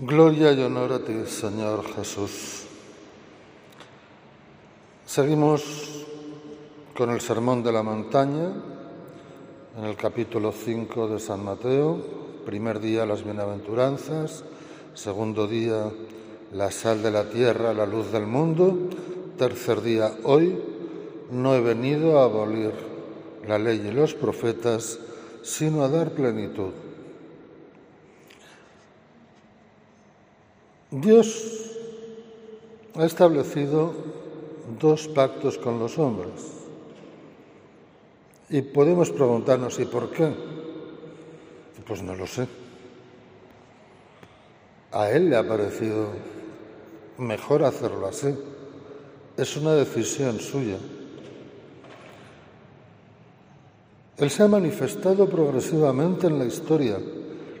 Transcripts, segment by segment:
Gloria y honor a ti, Señor Jesús. Seguimos con el Sermón de la Montaña, en el capítulo 5 de San Mateo, primer día las bienaventuranzas, segundo día la sal de la tierra, la luz del mundo, tercer día hoy, no he venido a abolir la ley y los profetas, sino a dar plenitud. Dios ha establecido dos pactos con los hombres. Y podemos preguntarnos, ¿y por qué? Pues no lo sé. A Él le ha parecido mejor hacerlo así. Es una decisión suya. Él se ha manifestado progresivamente en la historia.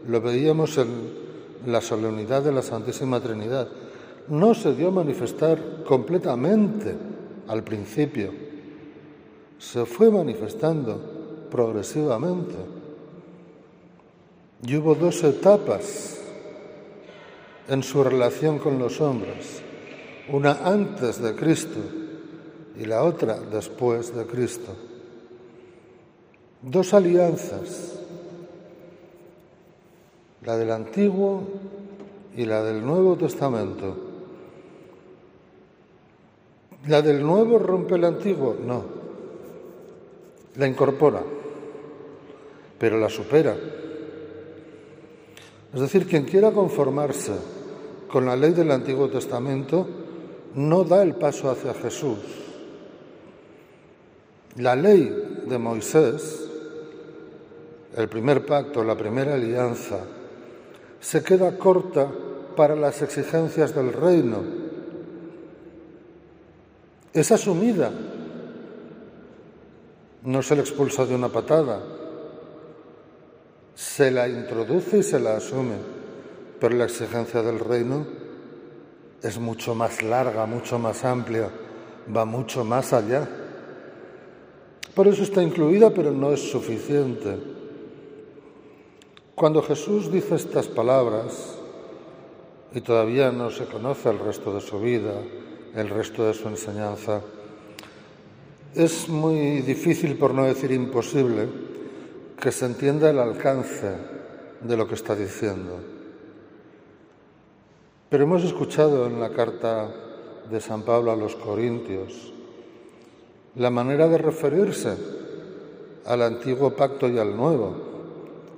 Lo veíamos en la solemnidad de la Santísima Trinidad. No se dio a manifestar completamente al principio, se fue manifestando progresivamente. Y hubo dos etapas en su relación con los hombres, una antes de Cristo y la otra después de Cristo. Dos alianzas la del Antiguo y la del Nuevo Testamento. ¿La del Nuevo rompe el Antiguo? No. La incorpora, pero la supera. Es decir, quien quiera conformarse con la ley del Antiguo Testamento no da el paso hacia Jesús. La ley de Moisés, el primer pacto, la primera alianza, se queda corta para las exigencias del reino. Es asumida, no se le expulsa de una patada, se la introduce y se la asume, pero la exigencia del reino es mucho más larga, mucho más amplia, va mucho más allá. Por eso está incluida, pero no es suficiente. Cuando Jesús dice estas palabras, y todavía no se conoce el resto de su vida, el resto de su enseñanza, es muy difícil, por no decir imposible, que se entienda el alcance de lo que está diciendo. Pero hemos escuchado en la carta de San Pablo a los Corintios la manera de referirse al antiguo pacto y al nuevo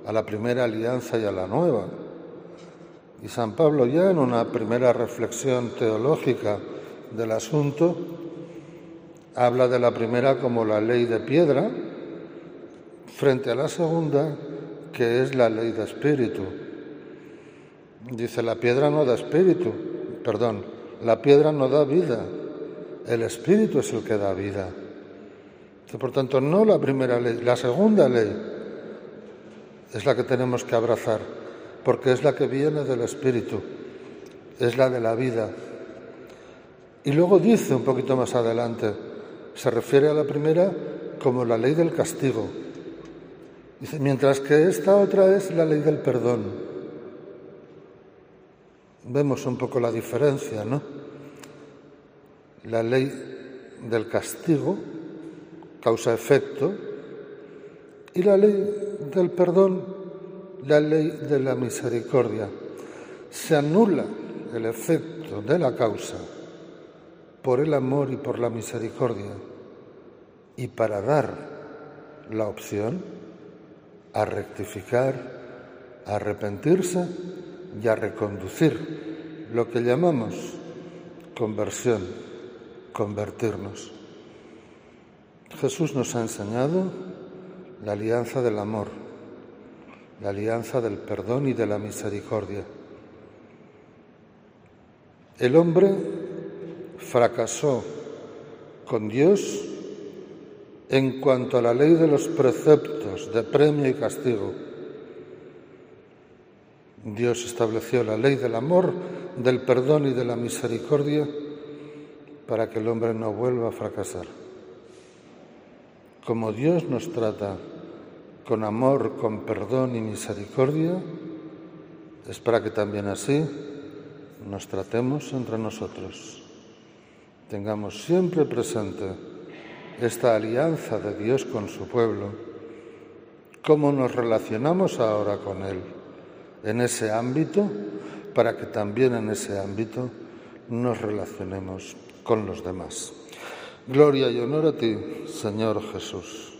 a la primera alianza y a la nueva. Y San Pablo ya en una primera reflexión teológica del asunto habla de la primera como la ley de piedra frente a la segunda que es la ley de espíritu. Dice, la piedra no da espíritu, perdón, la piedra no da vida, el espíritu es el que da vida. Por tanto, no la primera ley, la segunda ley es la que tenemos que abrazar, porque es la que viene del Espíritu, es la de la vida. Y luego dice un poquito más adelante, se refiere a la primera como la ley del castigo. Dice, mientras que esta otra es la ley del perdón. Vemos un poco la diferencia, ¿no? La ley del castigo, causa-efecto, y la ley del perdón, la ley de la misericordia. Se anula el efecto de la causa por el amor y por la misericordia y para dar la opción a rectificar, a arrepentirse y a reconducir lo que llamamos conversión, convertirnos. Jesús nos ha enseñado la alianza del amor, la alianza del perdón y de la misericordia. El hombre fracasó con Dios en cuanto a la ley de los preceptos de premio y castigo. Dios estableció la ley del amor, del perdón y de la misericordia para que el hombre no vuelva a fracasar. Como Dios nos trata con amor, con perdón y misericordia, es para que también así nos tratemos entre nosotros. Tengamos siempre presente esta alianza de Dios con su pueblo, cómo nos relacionamos ahora con Él en ese ámbito, para que también en ese ámbito nos relacionemos con los demás. Gloria y honor a ti, Señor Jesús.